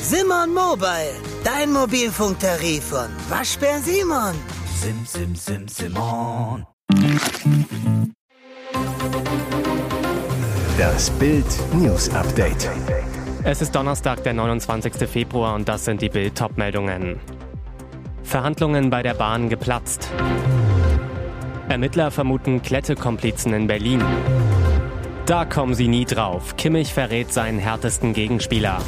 Simon Mobile, dein Mobilfunktarif von Waschbär Simon. Sim, sim, sim, Simon. Das Bild News Update. Es ist Donnerstag, der 29. Februar und das sind die Bild meldungen Verhandlungen bei der Bahn geplatzt. Ermittler vermuten Klettekomplizen in Berlin. Da kommen sie nie drauf. Kimmich verrät seinen härtesten Gegenspieler.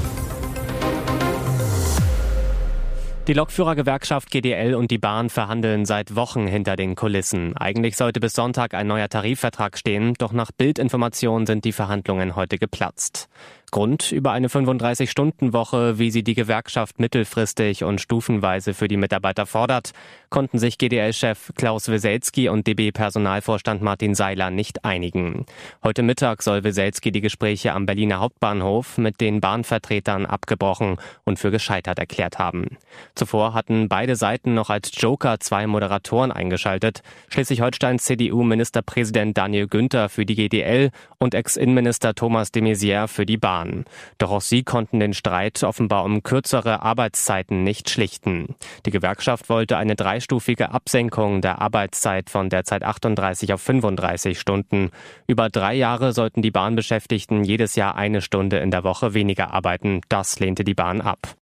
Die Lokführergewerkschaft GDL und die Bahn verhandeln seit Wochen hinter den Kulissen. Eigentlich sollte bis Sonntag ein neuer Tarifvertrag stehen, doch nach Bildinformationen sind die Verhandlungen heute geplatzt. Grund über eine 35-Stunden-Woche, wie sie die Gewerkschaft mittelfristig und stufenweise für die Mitarbeiter fordert, konnten sich GDL-Chef Klaus Weselski und DB-Personalvorstand Martin Seiler nicht einigen. Heute Mittag soll Weselski die Gespräche am Berliner Hauptbahnhof mit den Bahnvertretern abgebrochen und für gescheitert erklärt haben. Zuvor hatten beide Seiten noch als Joker zwei Moderatoren eingeschaltet, Schleswig-Holsteins CDU-Ministerpräsident Daniel Günther für die GDL und Ex-Innenminister Thomas de Maizière für die Bahn waren. Doch auch sie konnten den Streit offenbar um kürzere Arbeitszeiten nicht schlichten. Die Gewerkschaft wollte eine dreistufige Absenkung der Arbeitszeit von derzeit 38 auf 35 Stunden. Über drei Jahre sollten die Bahnbeschäftigten jedes Jahr eine Stunde in der Woche weniger arbeiten. Das lehnte die Bahn ab.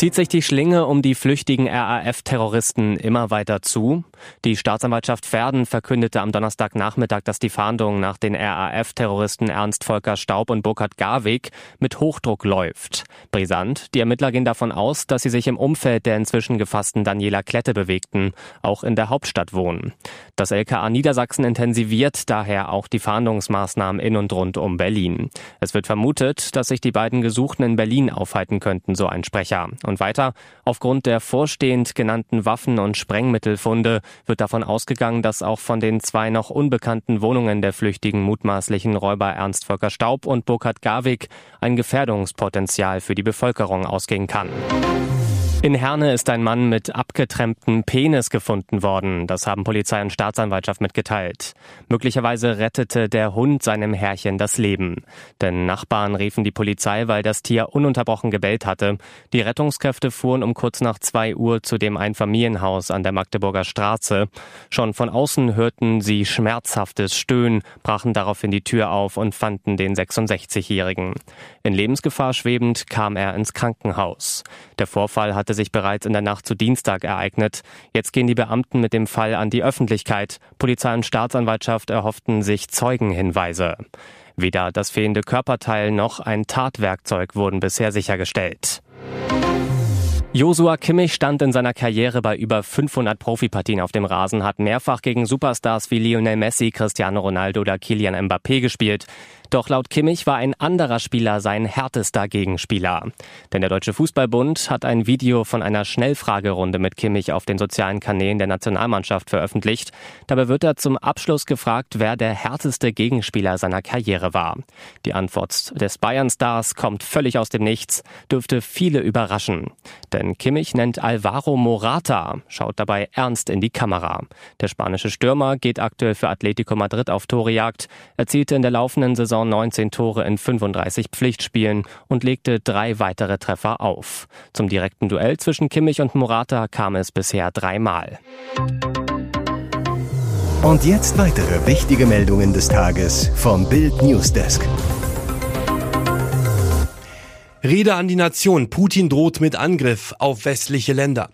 Zieht sich die Schlinge um die flüchtigen RAF-Terroristen immer weiter zu? Die Staatsanwaltschaft Verden verkündete am Donnerstagnachmittag, dass die Fahndung nach den RAF-Terroristen Ernst Volker Staub und Burkhard Garwig mit Hochdruck läuft. Brisant, die Ermittler gehen davon aus, dass sie sich im Umfeld der inzwischen gefassten Daniela Klette bewegten, auch in der Hauptstadt wohnen. Das LKA Niedersachsen intensiviert daher auch die Fahndungsmaßnahmen in und rund um Berlin. Es wird vermutet, dass sich die beiden Gesuchten in Berlin aufhalten könnten, so ein Sprecher. Und weiter, aufgrund der vorstehend genannten Waffen- und Sprengmittelfunde wird davon ausgegangen, dass auch von den zwei noch unbekannten Wohnungen der flüchtigen mutmaßlichen Räuber Ernst Volker Staub und Burkhard Garwig ein Gefährdungspotenzial für die Bevölkerung ausgehen kann. In Herne ist ein Mann mit abgetrenntem Penis gefunden worden. Das haben Polizei und Staatsanwaltschaft mitgeteilt. Möglicherweise rettete der Hund seinem Herrchen das Leben. Denn Nachbarn riefen die Polizei, weil das Tier ununterbrochen gebellt hatte. Die Rettungskräfte fuhren um kurz nach zwei Uhr zu dem Einfamilienhaus an der Magdeburger Straße. Schon von außen hörten sie schmerzhaftes Stöhnen, brachen daraufhin die Tür auf und fanden den 66-Jährigen. In Lebensgefahr schwebend kam er ins Krankenhaus. Der Vorfall hatte sich bereits in der Nacht zu Dienstag ereignet. Jetzt gehen die Beamten mit dem Fall an die Öffentlichkeit. Polizei und Staatsanwaltschaft erhofften sich Zeugenhinweise. Weder das fehlende Körperteil noch ein Tatwerkzeug wurden bisher sichergestellt. Josua Kimmich stand in seiner Karriere bei über 500 Profipartien auf dem Rasen, hat mehrfach gegen Superstars wie Lionel Messi, Cristiano Ronaldo oder Kilian Mbappé gespielt. Doch laut Kimmich war ein anderer Spieler sein härtester Gegenspieler. Denn der Deutsche Fußballbund hat ein Video von einer Schnellfragerunde mit Kimmich auf den sozialen Kanälen der Nationalmannschaft veröffentlicht. Dabei wird er zum Abschluss gefragt, wer der härteste Gegenspieler seiner Karriere war. Die Antwort des Bayern-Stars kommt völlig aus dem Nichts, dürfte viele überraschen. Denn Kimmich nennt Alvaro Morata, schaut dabei ernst in die Kamera. Der spanische Stürmer geht aktuell für Atletico Madrid auf Torejagd, erzielte in der laufenden Saison Saison 19 Tore in 35 Pflichtspielen und legte drei weitere Treffer auf. Zum direkten Duell zwischen Kimmich und Morata kam es bisher dreimal. Und jetzt weitere wichtige Meldungen des Tages vom Bild Newsdesk. Rede an die Nation. Putin droht mit Angriff auf westliche Länder.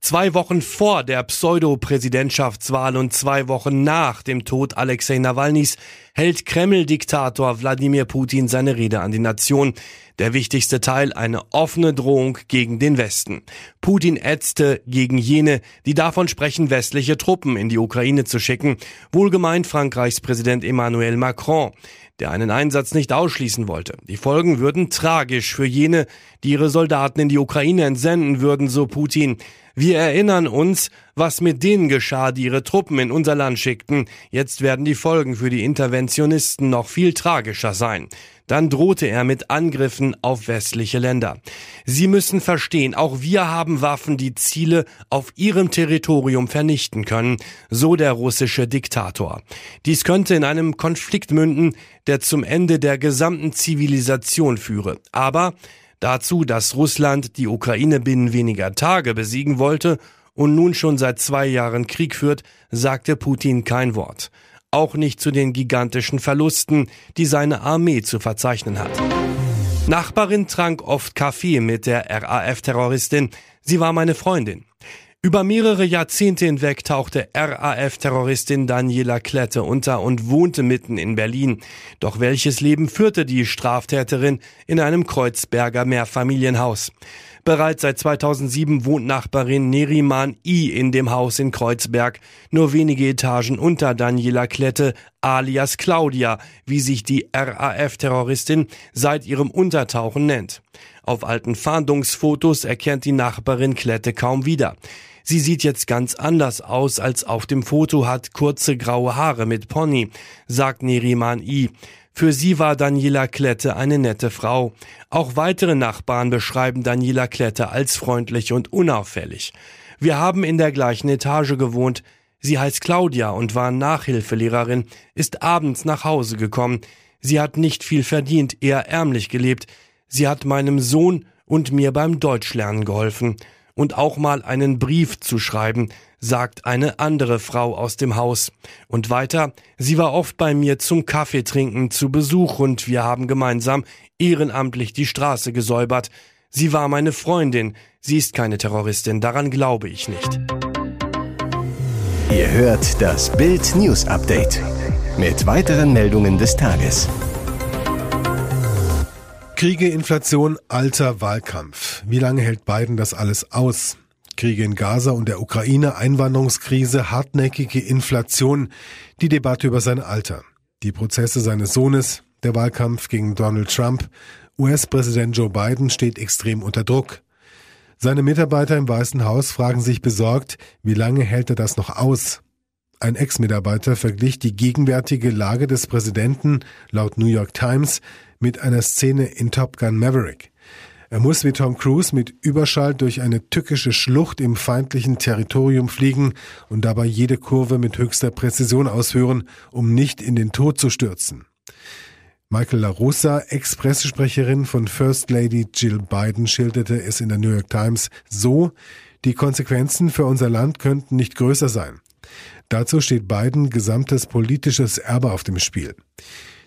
Zwei Wochen vor der Pseudo-Präsidentschaftswahl und zwei Wochen nach dem Tod Alexei Nawalnys hält Kreml-Diktator Wladimir Putin seine Rede an die Nation. Der wichtigste Teil eine offene Drohung gegen den Westen. Putin ätzte gegen jene, die davon sprechen, westliche Truppen in die Ukraine zu schicken, wohlgemeint Frankreichs Präsident Emmanuel Macron der einen Einsatz nicht ausschließen wollte. Die Folgen würden tragisch für jene, die ihre Soldaten in die Ukraine entsenden würden, so Putin. Wir erinnern uns, was mit denen geschah, die ihre Truppen in unser Land schickten. Jetzt werden die Folgen für die Interventionisten noch viel tragischer sein. Dann drohte er mit Angriffen auf westliche Länder. Sie müssen verstehen, auch wir haben Waffen, die Ziele auf ihrem Territorium vernichten können, so der russische Diktator. Dies könnte in einem Konflikt münden, der zum Ende der gesamten Zivilisation führe. Aber dazu, dass Russland die Ukraine binnen weniger Tage besiegen wollte und nun schon seit zwei Jahren Krieg führt, sagte Putin kein Wort auch nicht zu den gigantischen Verlusten, die seine Armee zu verzeichnen hat. Nachbarin trank oft Kaffee mit der RAF-Terroristin. Sie war meine Freundin. Über mehrere Jahrzehnte hinweg tauchte RAF-Terroristin Daniela Klette unter und wohnte mitten in Berlin. Doch welches Leben führte die Straftäterin in einem Kreuzberger Mehrfamilienhaus? Bereits seit 2007 wohnt Nachbarin Neriman I in dem Haus in Kreuzberg, nur wenige Etagen unter Daniela Klette, alias Claudia, wie sich die RAF-Terroristin seit ihrem Untertauchen nennt. Auf alten Fahndungsfotos erkennt die Nachbarin Klette kaum wieder. Sie sieht jetzt ganz anders aus als auf dem Foto, hat kurze graue Haare mit Pony, sagt Neriman I. Für sie war Daniela Klette eine nette Frau. Auch weitere Nachbarn beschreiben Daniela Klette als freundlich und unauffällig. Wir haben in der gleichen Etage gewohnt. Sie heißt Claudia und war Nachhilfelehrerin, ist abends nach Hause gekommen. Sie hat nicht viel verdient, eher ärmlich gelebt. Sie hat meinem Sohn und mir beim Deutschlernen geholfen und auch mal einen Brief zu schreiben, sagt eine andere Frau aus dem Haus. Und weiter, sie war oft bei mir zum Kaffeetrinken zu Besuch und wir haben gemeinsam ehrenamtlich die Straße gesäubert. Sie war meine Freundin, sie ist keine Terroristin, daran glaube ich nicht. Ihr hört das Bild News Update mit weiteren Meldungen des Tages. Kriege, Inflation, alter Wahlkampf. Wie lange hält Biden das alles aus? Kriege in Gaza und der Ukraine, Einwanderungskrise, hartnäckige Inflation, die Debatte über sein Alter, die Prozesse seines Sohnes, der Wahlkampf gegen Donald Trump, US-Präsident Joe Biden steht extrem unter Druck. Seine Mitarbeiter im Weißen Haus fragen sich besorgt, wie lange hält er das noch aus? Ein Ex-Mitarbeiter verglich die gegenwärtige Lage des Präsidenten laut New York Times mit einer Szene in Top Gun Maverick. Er muss wie Tom Cruise mit Überschall durch eine tückische Schlucht im feindlichen Territorium fliegen und dabei jede Kurve mit höchster Präzision ausführen, um nicht in den Tod zu stürzen. Michael LaRussa, Ex-Pressesprecherin von First Lady Jill Biden, schilderte es in der New York Times so, die Konsequenzen für unser Land könnten nicht größer sein. Dazu steht Biden gesamtes politisches Erbe auf dem Spiel.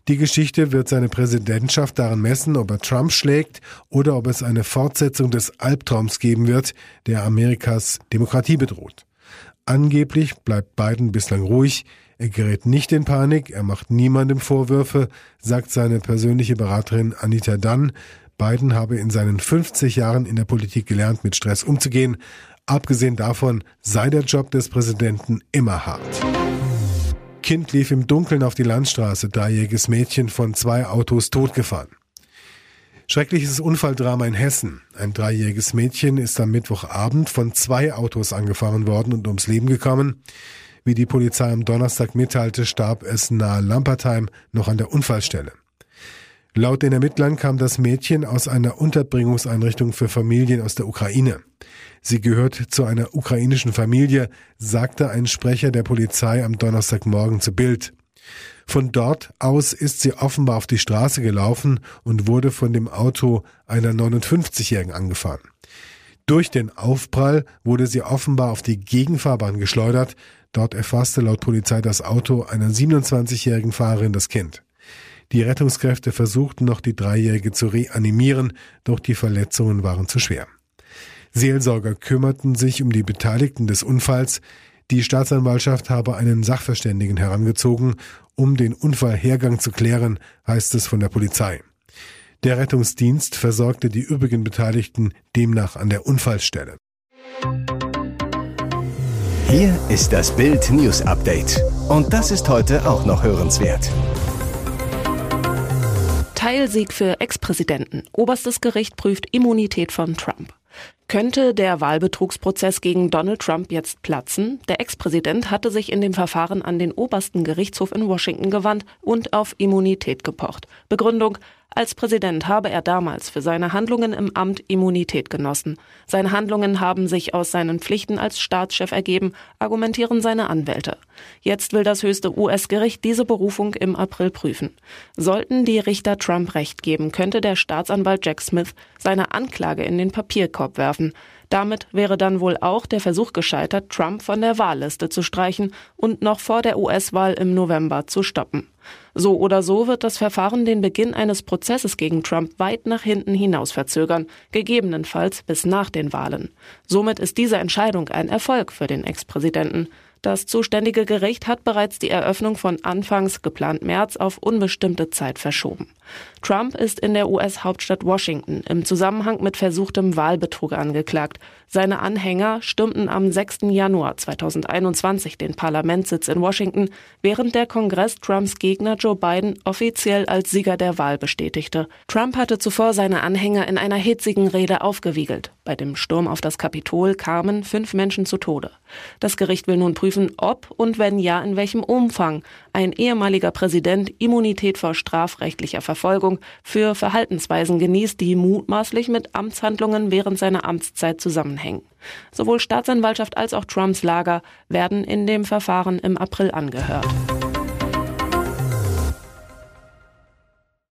Die Geschichte wird seine Präsidentschaft daran messen, ob er Trump schlägt oder ob es eine Fortsetzung des Albtraums geben wird, der Amerikas Demokratie bedroht. Angeblich bleibt Biden bislang ruhig, er gerät nicht in Panik, er macht niemandem Vorwürfe, sagt seine persönliche Beraterin Anita Dunn. Biden habe in seinen 50 Jahren in der Politik gelernt, mit Stress umzugehen. Abgesehen davon sei der Job des Präsidenten immer hart. Kind lief im Dunkeln auf die Landstraße, dreijähriges Mädchen von zwei Autos totgefahren. Schreckliches Unfalldrama in Hessen. Ein dreijähriges Mädchen ist am Mittwochabend von zwei Autos angefahren worden und ums Leben gekommen. Wie die Polizei am Donnerstag mitteilte, starb es nahe Lampertheim noch an der Unfallstelle. Laut den Ermittlern kam das Mädchen aus einer Unterbringungseinrichtung für Familien aus der Ukraine. Sie gehört zu einer ukrainischen Familie, sagte ein Sprecher der Polizei am Donnerstagmorgen zu Bild. Von dort aus ist sie offenbar auf die Straße gelaufen und wurde von dem Auto einer 59-Jährigen angefahren. Durch den Aufprall wurde sie offenbar auf die Gegenfahrbahn geschleudert. Dort erfasste laut Polizei das Auto einer 27-jährigen Fahrerin das Kind. Die Rettungskräfte versuchten noch die Dreijährige zu reanimieren, doch die Verletzungen waren zu schwer. Seelsorger kümmerten sich um die Beteiligten des Unfalls. Die Staatsanwaltschaft habe einen Sachverständigen herangezogen, um den Unfallhergang zu klären, heißt es von der Polizei. Der Rettungsdienst versorgte die übrigen Beteiligten demnach an der Unfallstelle. Hier ist das Bild News Update. Und das ist heute auch noch hörenswert. Teilsieg für Ex-Präsidenten. Oberstes Gericht prüft Immunität von Trump. Könnte der Wahlbetrugsprozess gegen Donald Trump jetzt platzen? Der Ex-Präsident hatte sich in dem Verfahren an den obersten Gerichtshof in Washington gewandt und auf Immunität gepocht. Begründung, als Präsident habe er damals für seine Handlungen im Amt Immunität genossen. Seine Handlungen haben sich aus seinen Pflichten als Staatschef ergeben, argumentieren seine Anwälte. Jetzt will das höchste US-Gericht diese Berufung im April prüfen. Sollten die Richter Trump recht geben, könnte der Staatsanwalt Jack Smith seine Anklage in den Papierkorb werfen. Damit wäre dann wohl auch der Versuch gescheitert, Trump von der Wahlliste zu streichen und noch vor der US-Wahl im November zu stoppen. So oder so wird das Verfahren den Beginn eines Prozesses gegen Trump weit nach hinten hinaus verzögern, gegebenenfalls bis nach den Wahlen. Somit ist diese Entscheidung ein Erfolg für den Ex-Präsidenten. Das zuständige Gericht hat bereits die Eröffnung von anfangs geplant März auf unbestimmte Zeit verschoben. Trump ist in der US-Hauptstadt Washington im Zusammenhang mit versuchtem Wahlbetrug angeklagt. Seine Anhänger stürmten am 6. Januar 2021 den Parlamentssitz in Washington, während der Kongress Trumps Gegner Joe Biden offiziell als Sieger der Wahl bestätigte. Trump hatte zuvor seine Anhänger in einer hitzigen Rede aufgewiegelt. Bei dem Sturm auf das Kapitol kamen fünf Menschen zu Tode. Das Gericht will nun prüfen, ob und wenn ja, in welchem Umfang ein ehemaliger Präsident Immunität vor strafrechtlicher Verfolgung für Verhaltensweisen genießt, die mutmaßlich mit Amtshandlungen während seiner Amtszeit zusammenhängen. Sowohl Staatsanwaltschaft als auch Trumps Lager werden in dem Verfahren im April angehört.